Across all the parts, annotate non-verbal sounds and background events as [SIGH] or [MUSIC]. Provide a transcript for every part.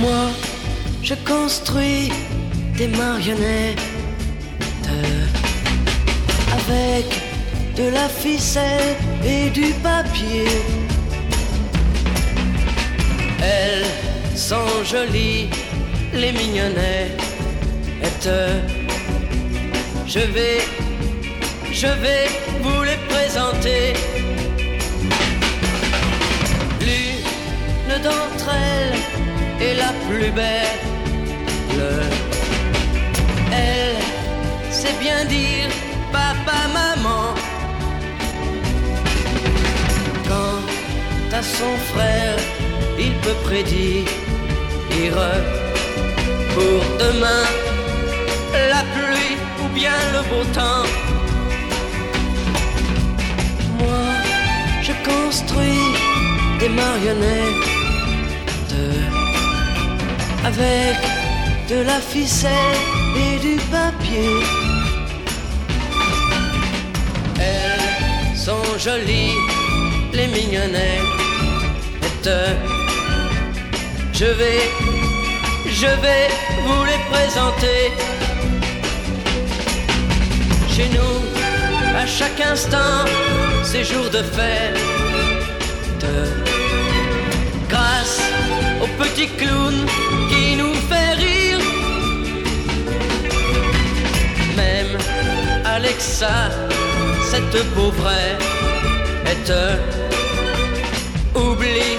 Moi, je construis des marionnettes avec de la ficelle et du papier. Elles sont jolies, les mignonnettes. Je vais, je vais vous les présenter. L'une d'entre elles est la plus belle. Elle sait bien dire papa, maman. Quant à son frère, il peut prédire pour demain la pluie ou bien le beau temps. Moi, je construis des marionnettes avec de la ficelle et du papier. Elles sont jolies, les mignonnettes. Je vais, je vais vous les présenter. Chez nous, à chaque instant, c'est jour de fête. Petit clown qui nous fait rire. Même Alexa, cette pauvre est oublie,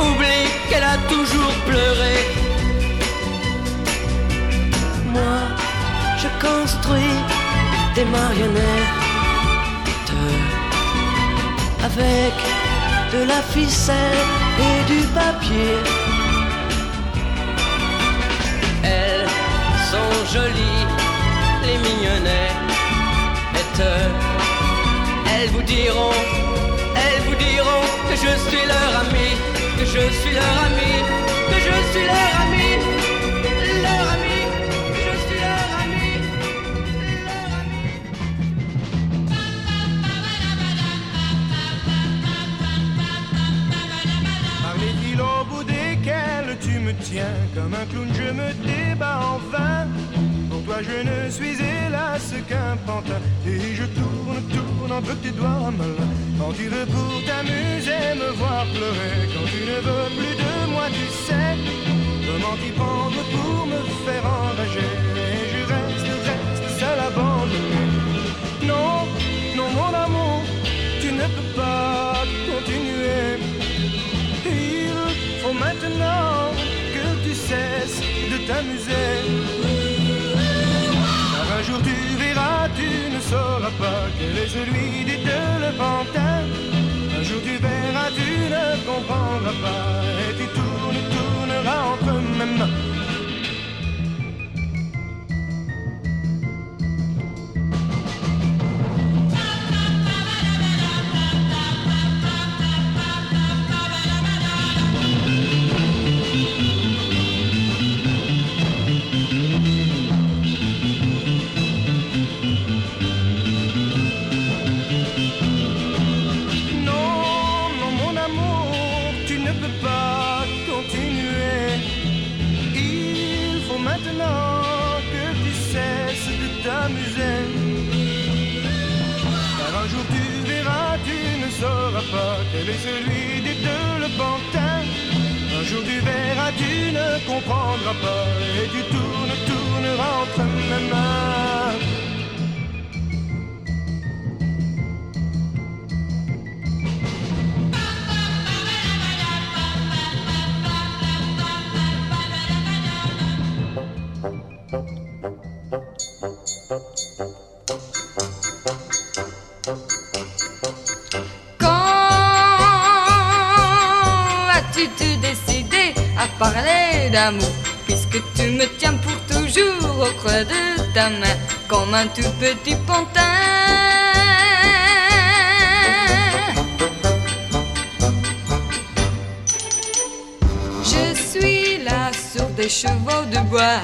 oublie qu'elle a toujours pleuré. Moi, je construis des marionnettes avec de la ficelle et du papier. Elles sont jolies, les mignonnettes. Elles vous diront, elles vous diront que je suis leur ami, que je suis leur ami, que je suis leur ami, Comme un clown je me débat en vain. Pour toi je ne suis hélas qu'un pantin. Et je tourne, tourne entre tes doigts malins Quand tu veux pour t'amuser me voir pleurer. Quand tu ne veux plus de moi tu sais Comment t'y prendre pour me faire enrager. Et je reste, reste seul abandonné. Non, non mon amour Tu ne peux pas continuer. Il faut maintenant t'amuser. Car un jour tu verras, tu ne sauras pas quel est celui des deux le pantin. Un jour tu verras, tu ne comprendras pas. Et tu tournes, tourneras entre mes mains. De ta main Comme un tout petit pantin. Je suis la sourde des chevaux de bois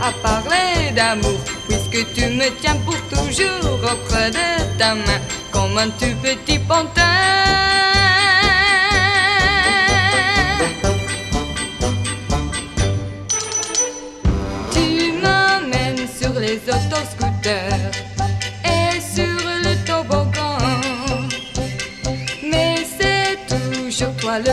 à parler d'amour Puisque tu me tiens pour toujours auprès de ta main Comme un tout petit pantin. Tu m'emmènes sur les autoscooters Et sur le toboggan Mais c'est toujours toi le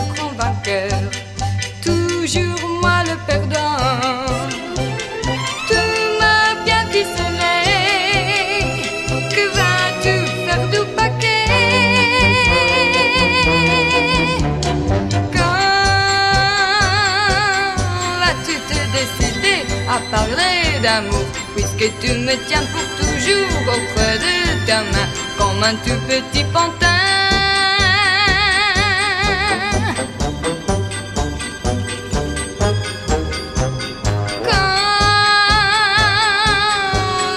puisque tu me tiens pour toujours auprès de ta main, comme un tout petit pantin. Quand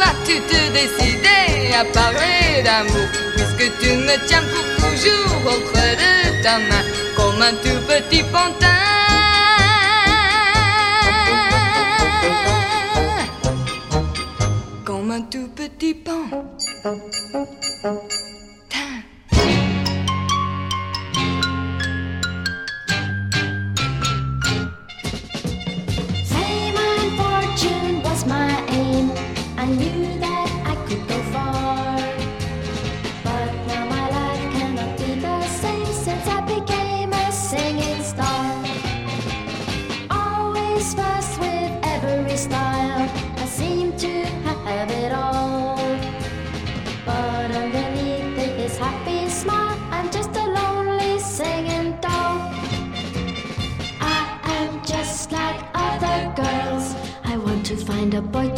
as-tu te décidé à parler d'amour Puisque tu me tiens pour toujours auprès de ta main Comme un tout petit pantin это потеря.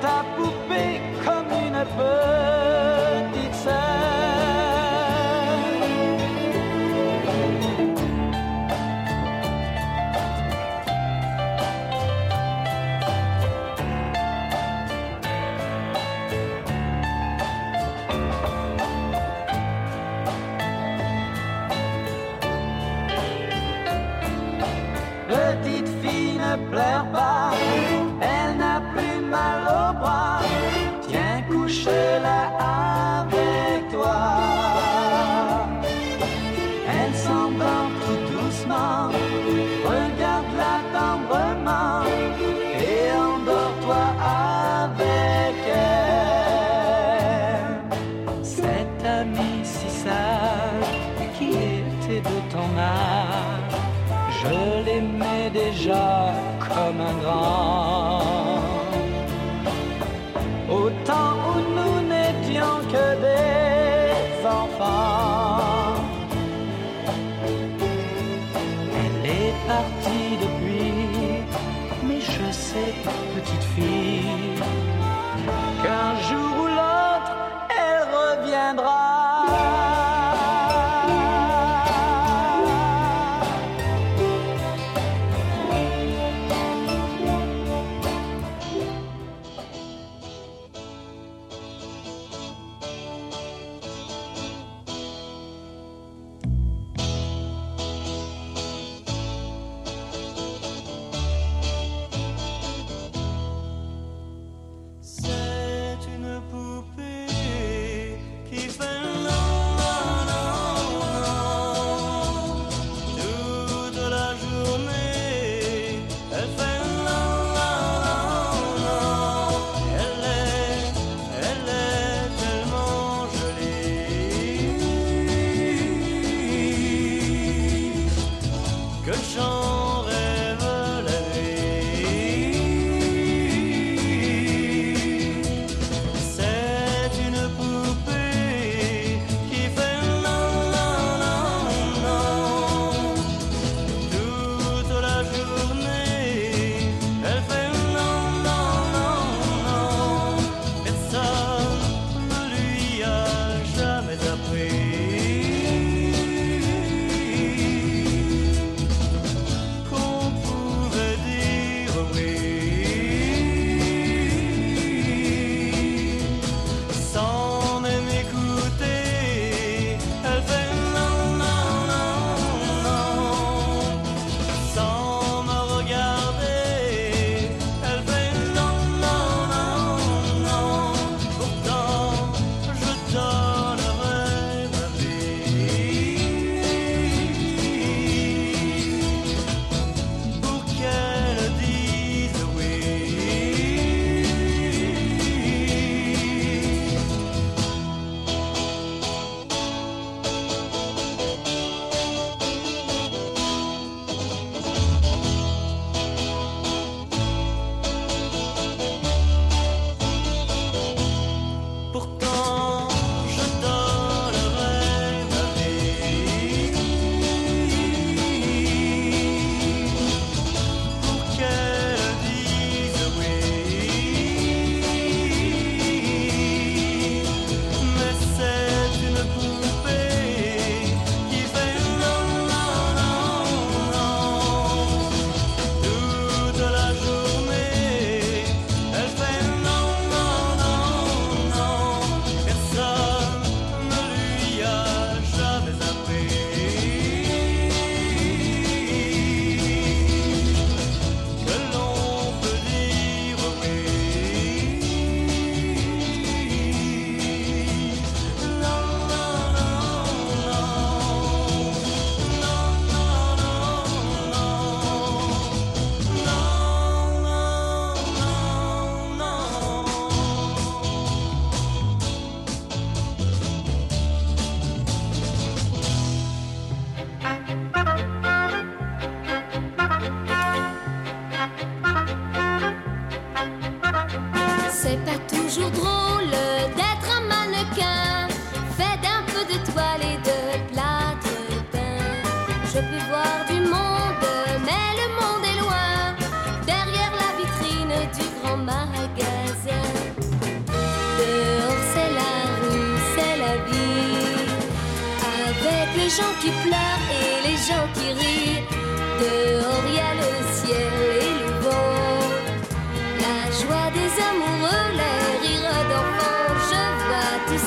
Ta poupée comme une petite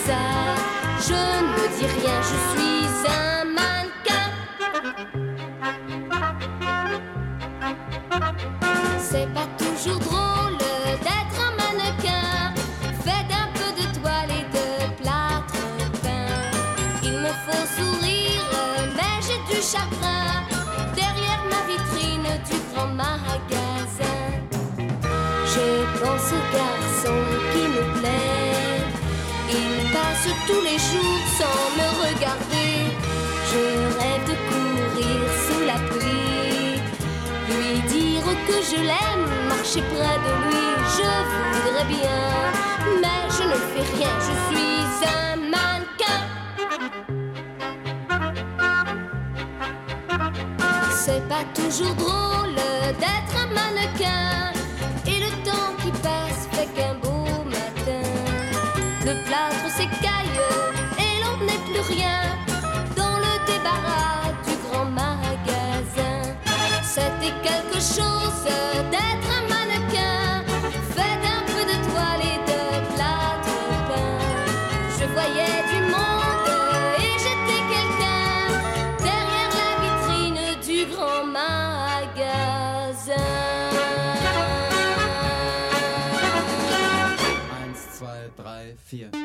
je ne dis rien, je suis un mannequin. C'est pas toujours drôle d'être un mannequin fait d'un peu de toile et de plâtre peint. Il me faut sourire, mais j'ai du chagrin derrière ma vitrine du grand magasin. Je pense au garçon qui me plaît. Passe tous les jours sans me regarder. Je rêve de courir sous la pluie. Lui dire que je l'aime, marcher près de lui, je voudrais bien. Mais je ne fais rien, je suis un mannequin. C'est pas toujours drôle d'être un mannequin. Et le temps qui passe fait qu'un beau le plâtre s'écaille et l'on n'est plus rien dans le débarras du grand magasin. C'était quelque chose d'être vier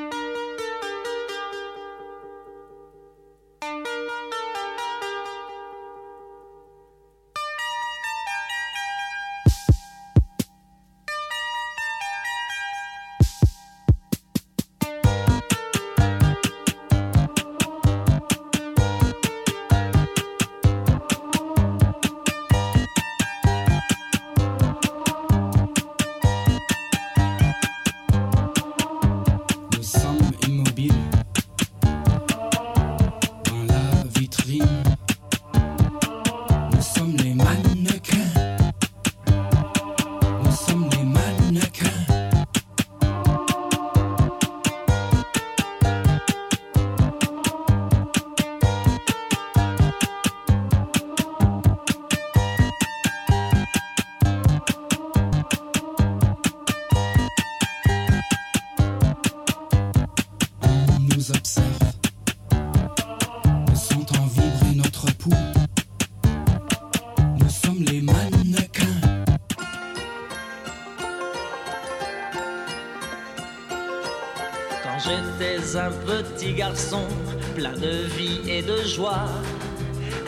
petit garçon, plein de vie et de joie,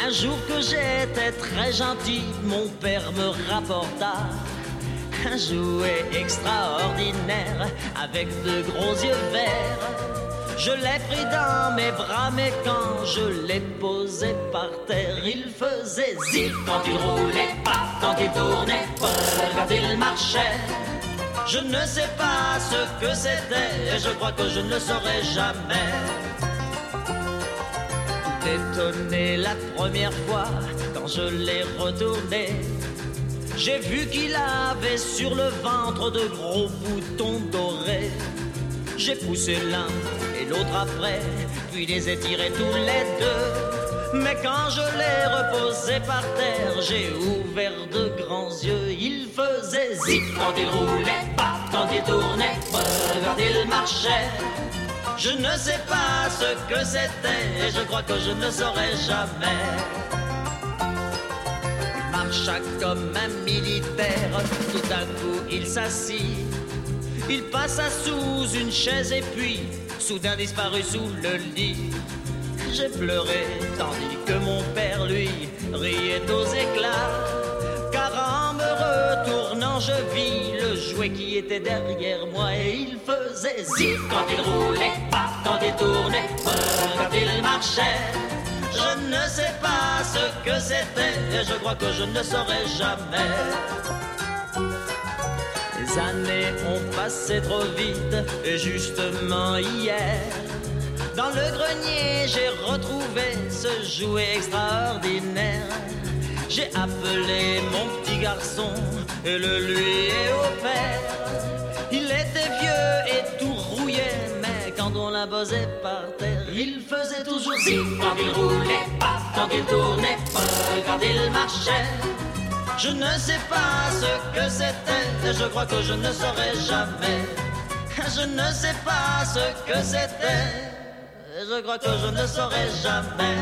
un jour que j'étais très gentil, mon père me rapporta un jouet extraordinaire avec de gros yeux verts. Je l'ai pris dans mes bras, mais quand je l'ai posé par terre, il faisait zip quand il roulait, pas quand il tournait, brrr quand il marchait. Je ne sais pas ce que c'était, et je crois que je ne le saurai jamais. Étonné la première fois, quand je l'ai retourné, j'ai vu qu'il avait sur le ventre de gros boutons dorés. J'ai poussé l'un et l'autre après, puis les ai tirés tous les deux. Mais quand je l'ai reposé par terre, j'ai ouvert de grands yeux. Il faisait zip quand il roulait, pas quand il tournait, quand il marchait. Je ne sais pas ce que c'était, et je crois que je ne saurai jamais marcha comme un militaire. Tout d'un coup, il s'assit. Il passa sous une chaise et puis, soudain disparut sous le lit j'ai pleuré, tandis que mon père, lui, riait aux éclats. Car en me retournant, je vis le jouet qui était derrière moi et il faisait zip quand il roulait, pas quand il tournait, quand il marchait. Je ne sais pas ce que c'était et je crois que je ne saurais jamais. Les années ont passé trop vite et justement hier. Dans le grenier, j'ai retrouvé ce jouet extraordinaire. J'ai appelé mon petit garçon et le lui est offert. Il était vieux et tout rouillé, mais quand on l'imposait par terre, il faisait toujours si quand il roulait pas, quand il tournait pas, quand il marchait. Je ne sais pas ce que c'était, je crois que je ne saurais jamais. [LAUGHS] Je ne sais pas ce que c'était. Je crois que je ne saurai jamais.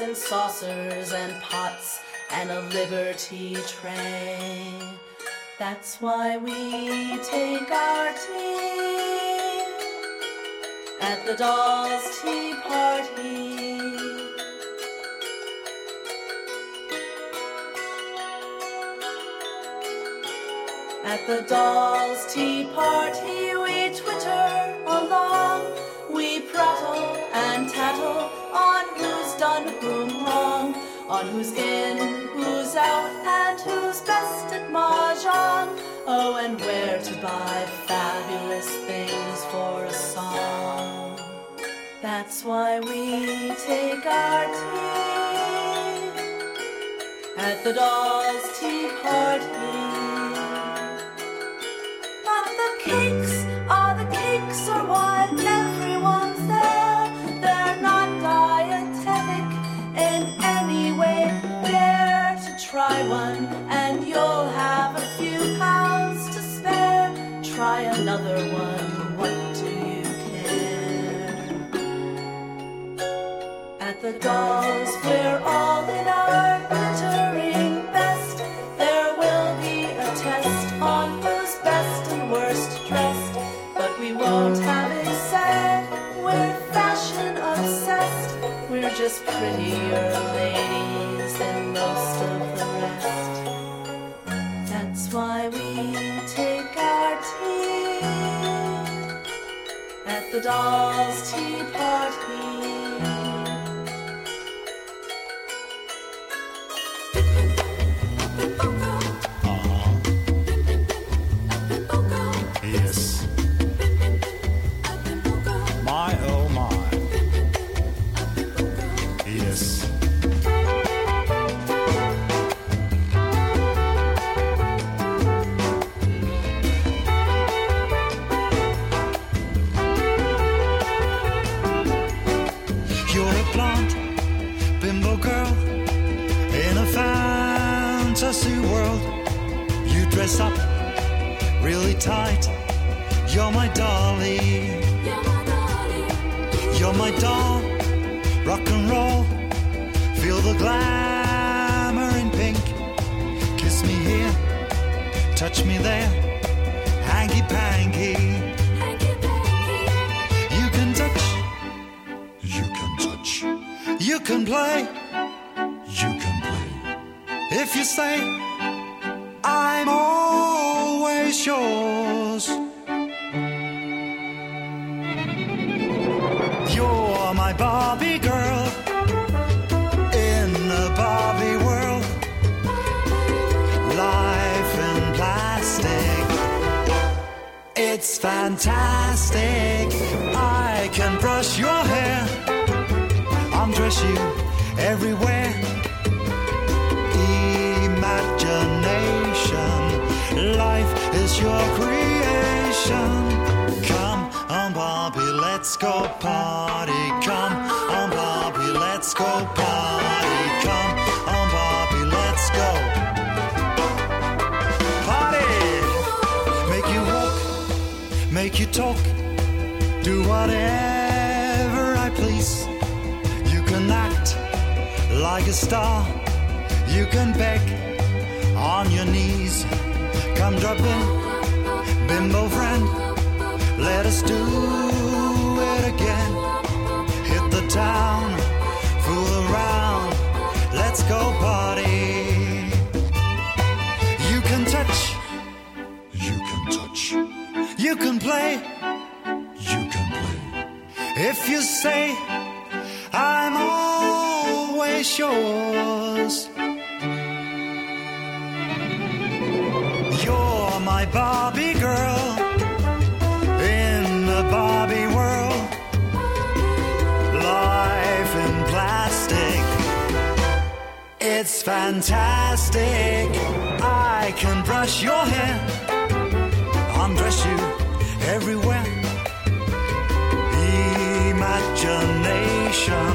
And saucers and pots and a liberty tray. That's why we take our tea at the doll's tea party. At the doll's tea party, we twitter along. We prattle and tattle on who's done whom wrong, on who's in, who's out, and who's best at mahjong. Oh, and where to buy fabulous things for a song. That's why we take our tea at the doll's tea party. But the cakes are the cakes are what the dolls, we're all in our glittering best. There will be a test on who's best and worst dressed, but we won't have it said. We're fashion obsessed. We're just prettier ladies than most of the rest. That's why we take our tea at the doll's Rock and roll. Feel the glamour in pink. Kiss me here. Touch me there. Hanky panky. You can touch. You can touch. You can play. You can play. If you say, I'm always yours. Fantastic. I can brush your hair, undress you everywhere imagination. Life is your creation. Come on, Barbie, let's go party. Come on, Barbie, let's go party. You talk, do whatever I please. You can act like a star. You can beg on your knees. Come drop in, bimbo friend. Let us do it again. Hit the town, fool around. Let's go party. You can touch. You can play, you can play. If you say, I'm always yours. You're my Barbie girl in the Barbie world. Life in plastic. It's fantastic. I can brush your hair, undress you everywhere. Imagination.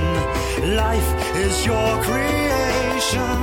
life is your creation.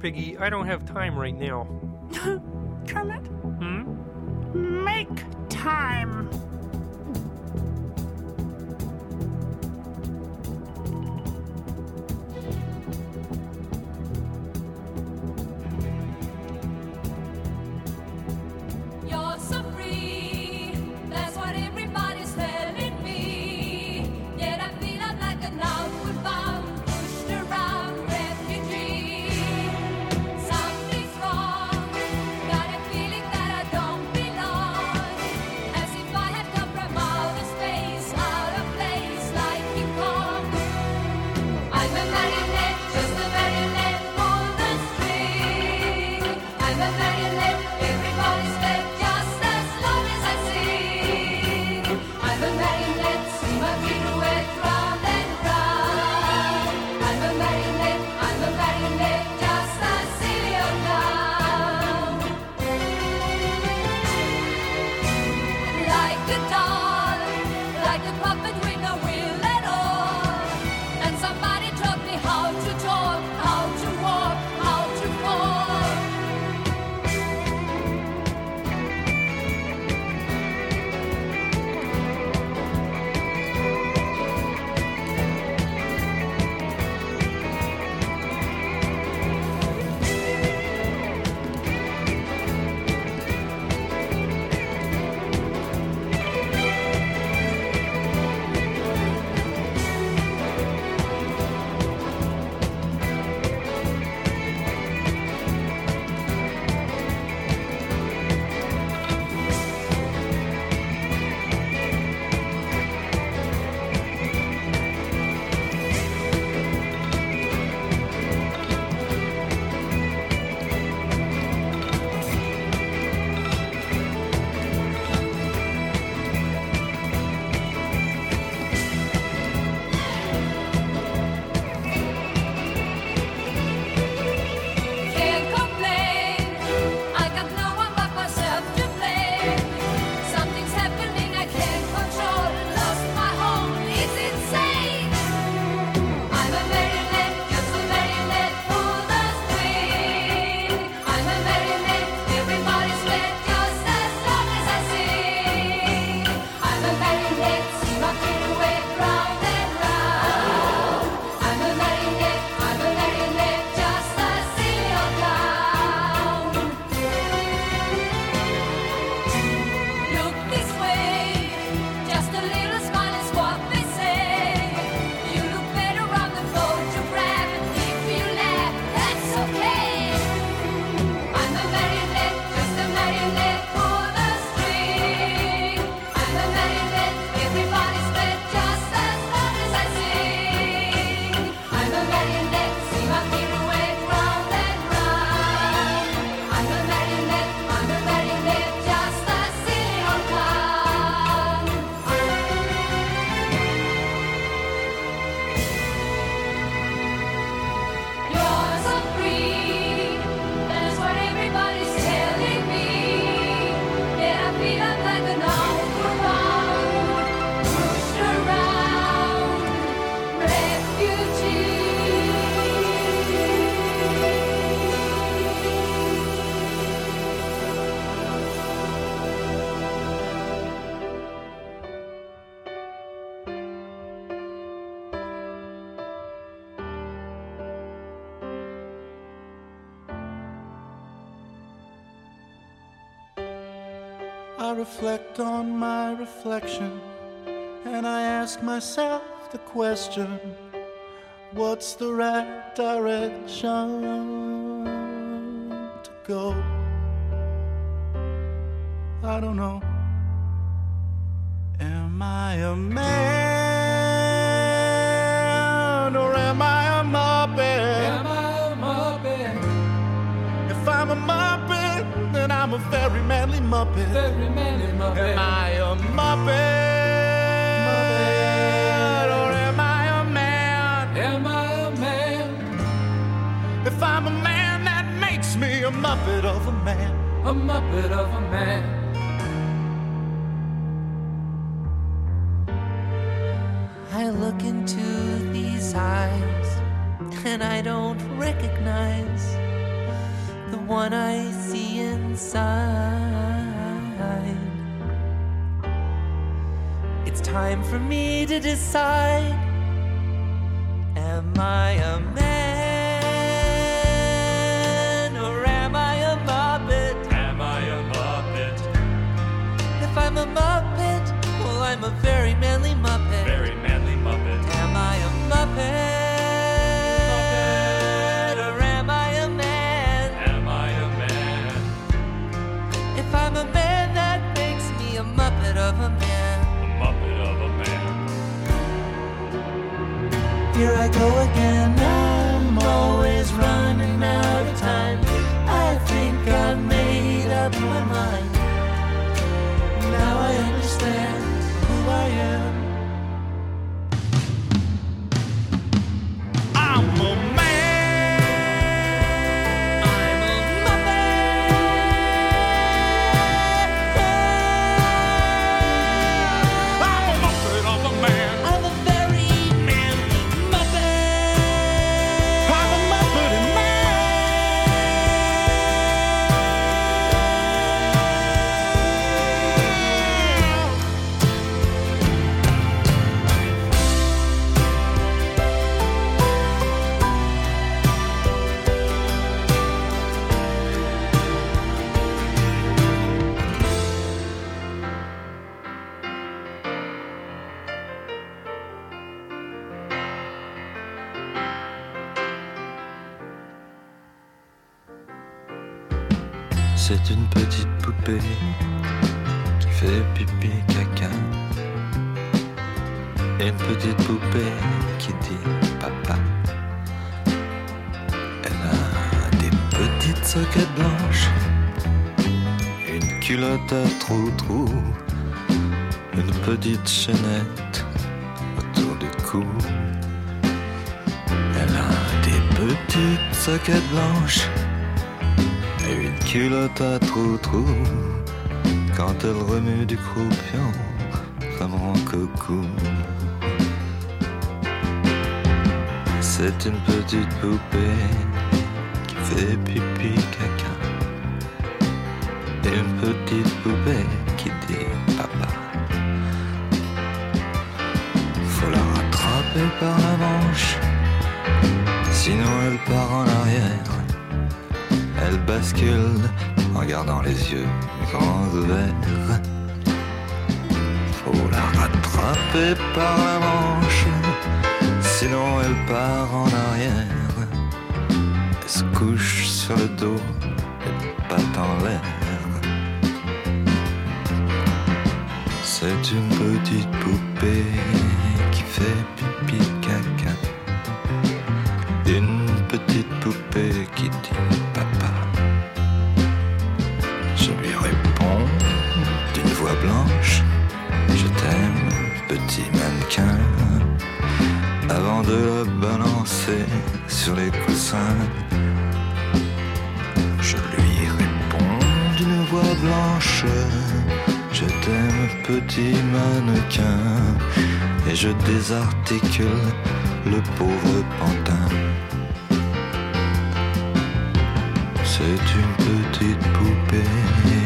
Piggy. I don't have time right now. [LAUGHS] reflect on my reflection and I ask myself the question what's the right direction to go? I don't know. Am I a man or am I a muppet? Am I a muppet? If I'm a muppet, then I'm a very manly muppet. Very manly muppet. Am I a muppet? Or am I a man? Am I a man? If I'm a man, that makes me a muppet of a man. A muppet of a man. I look into these eyes and I don't recognize the one I see inside. Time for me to decide Am I a man or am I a muppet? Am I a muppet? If I'm a muppet, well, I'm a very manly Here I go again. Petites soquettes blanches et une culotte à trou-trou. Quand elle remue du croupion, ça me rend coucou. C'est une petite poupée qui fait pipi caca. Et une petite poupée qui dit papa. Faut la rattraper par la manche, sinon elle part en arrière. Elle bascule en gardant les yeux grands ouverts. Faut la rattraper par la manche, sinon elle part en arrière. Elle se couche sur le dos, les pattes en l'air. C'est une petite poupée qui fait pipi Balancer sur les coussins, je lui réponds d'une voix blanche. Je t'aime, petit mannequin. Et je désarticule le pauvre pantin. C'est une petite poupée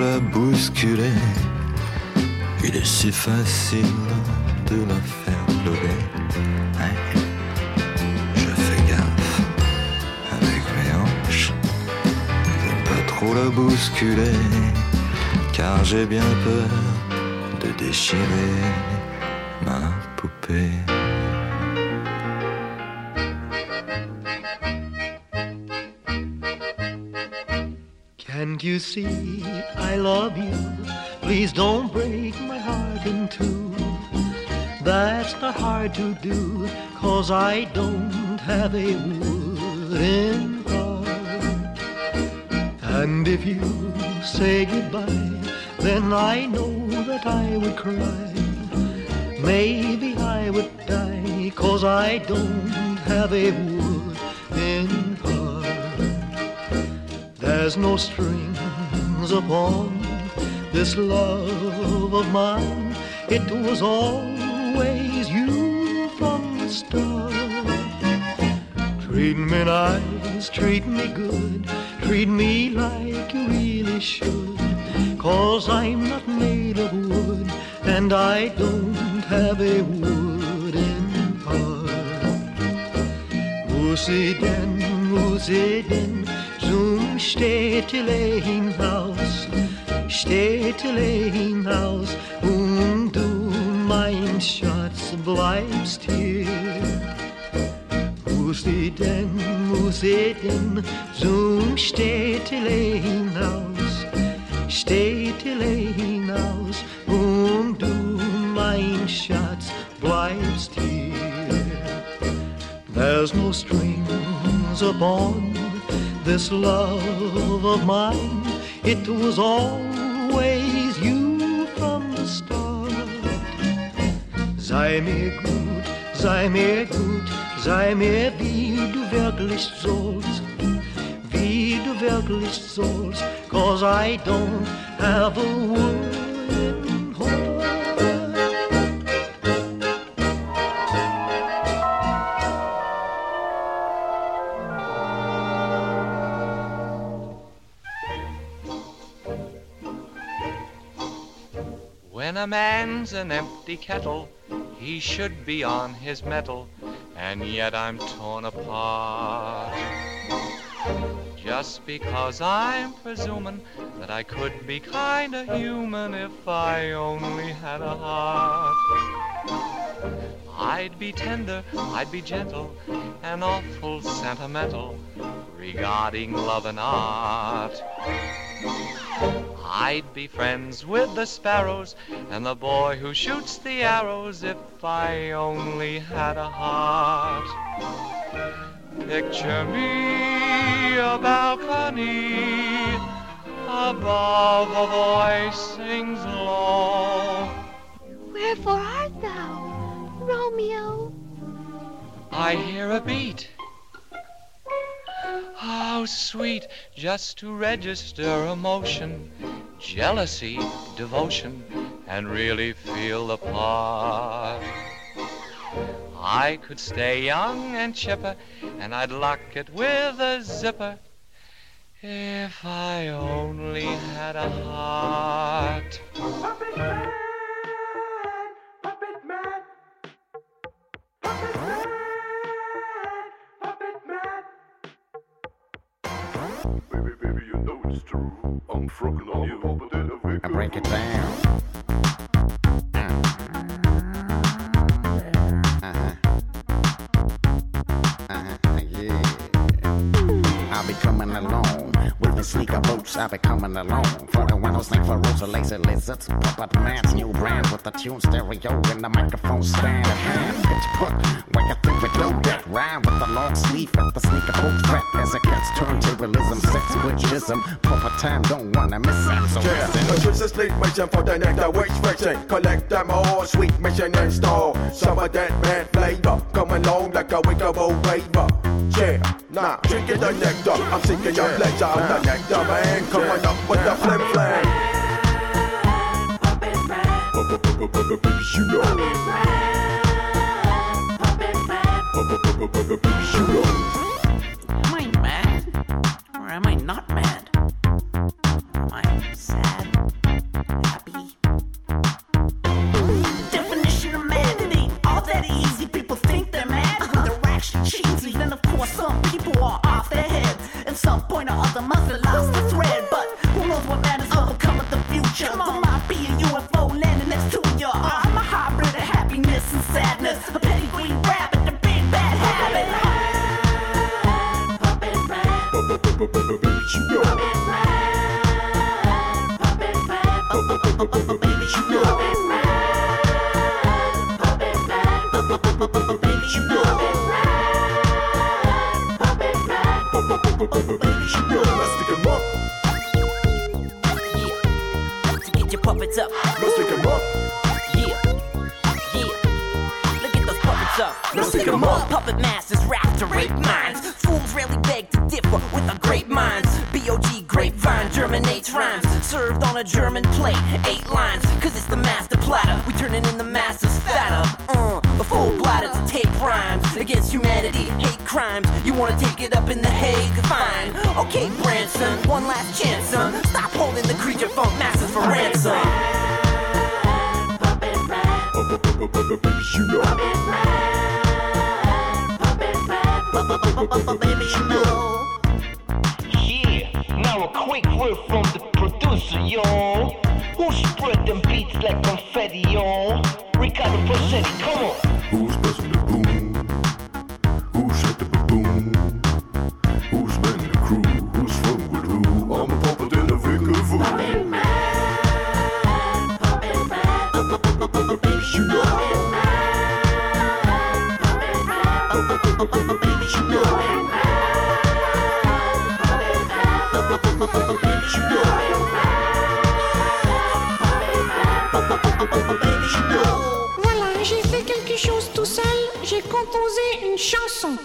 la bousculer. Il est si facile de la faire pleurer. Je fais gaffe avec mes hanches de pas trop la bousculer, car j'ai bien peur de déchirer ma poupée. See I love you? Please don't break my heart in two. That's not hard to do, cause I don't have a wooden heart. And if you say goodbye, then I know that I would cry. Maybe I would die, cause I don't have a wooden heart. There's no strings upon this love of mine. It was always you from the start. Treat me nice, treat me good, treat me like you really should. Cause I'm not made of wood, and I don't have a wooden heart. Musi denn, musi denn, zum Städtelein-Haus, Städtelein-Haus, und du, mein Schatz, bleibst hier. Muss ich denn, muss ich denn zum Städtelein-Haus, Städtelein-Haus, und du, mein Schatz, bleibst hier. There's no strings upon this love of mine. It was always you from the start. Sei mir gut, sei mir gut, sei mir wie du wirklich sollst, wie du wirklich sollst, cause I don't have a wooden When a man's an empty kettle, he should be on his mettle, and yet I'm torn apart. Just because I'm presuming that I could be kinda human if I only had a heart. I'd be tender, I'd be gentle, and awful sentimental regarding love and art. I'd be friends with the sparrows and the boy who shoots the arrows if I only had a heart. Picture me a balcony above a voice sings low. Wherefore art thou, Romeo? I hear a beat. How sweet just to register emotion, jealousy, devotion, and really feel the part. I could stay young and chipper, and I'd lock it with a zipper if I only had a heart. Baby, baby, you know it's true. I'm frogging on you, but then I break it down. I'll be coming along with my sneaker boots. I'll be coming along for the windows like for Rosa Lazy Lizards. Puppet man's new brand with the tune stereo and the microphone stand. A hand pitch put where you think we do that. Rhyme with the long sleeve at the sneaker boot fat as it gets turned to turntablism, sex witchism. Proper time don't wanna miss it. So Yeah, listen. a sleep mission for the next week stretching. Collect them all, sweet mission install. Some of that bad flavor, come along like a wickable raver. Yeah, nah, drinking the nectar. I'm seeking your pleasure. I'm the nectar man, coming up with the flim flam. Baby, you know. Baby, you know. Am I mad? Or am I not mad? Am I sad? some point or other must have lost the thread. But who knows what matters will become of the future? There might be a UFO landing next to you. I'm a hybrid of happiness and sadness. Rap rape minds. Fools rarely beg to differ with our great minds. B.O.G. grapevine germinates rhymes. Served on a German plate, eight lines. Cause it's the master platter. We turning in the master's fatter. Uh, a full bladder to tape rhymes. Against humanity, hate crimes. You wanna take it up in the Hague? Fine. Okay, Branson, one last chance, son. Stop holding the creature funk masters for ransom. You know. Yeah, now a quick word from the producer, yo. Who spread them beats like confetti, yo? Ricardo Rossetti, come on. Who's buzzing the boom? J'ai composé une chanson.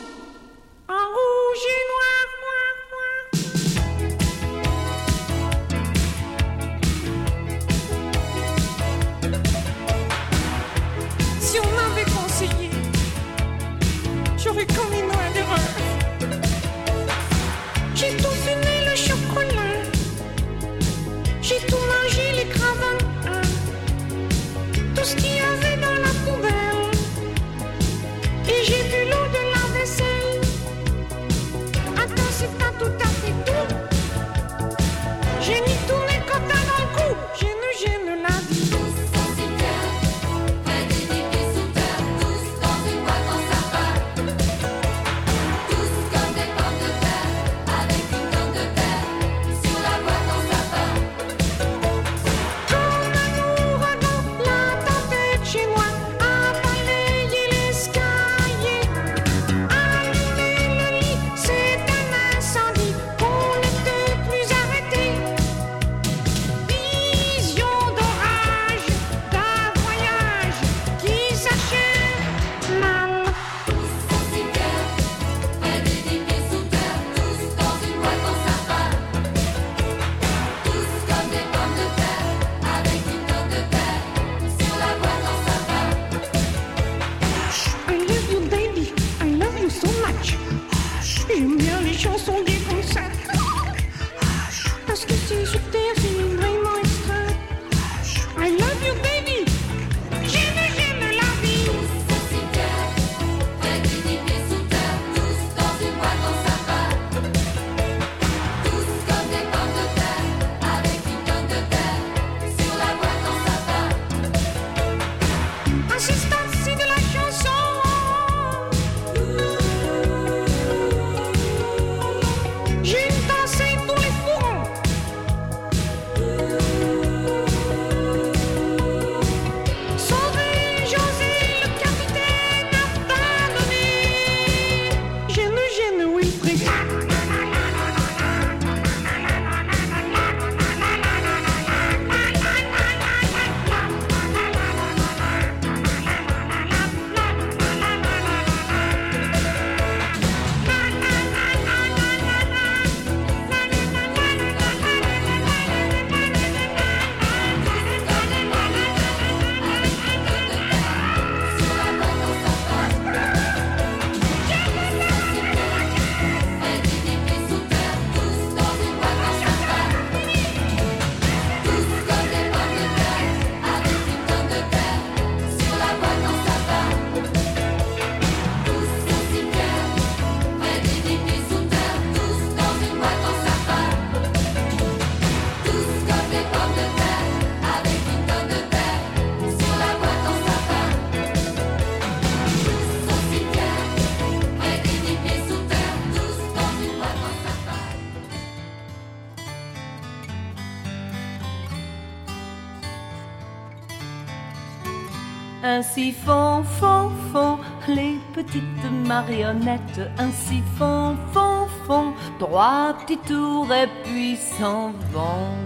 Ainsi font, font, font les petites marionnettes. Ainsi font, font, font trois petits tours et puis s'en vont.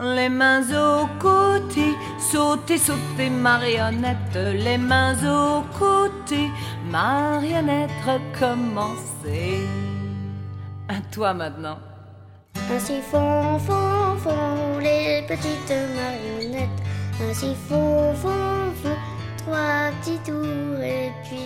Les mains aux côtés, sauter, sauter, marionnette. Les mains aux côtés, marionnette, recommencer. À toi maintenant. Ainsi font, font, font les petites marionnettes. Ainsi font, font trois petits tours et puis.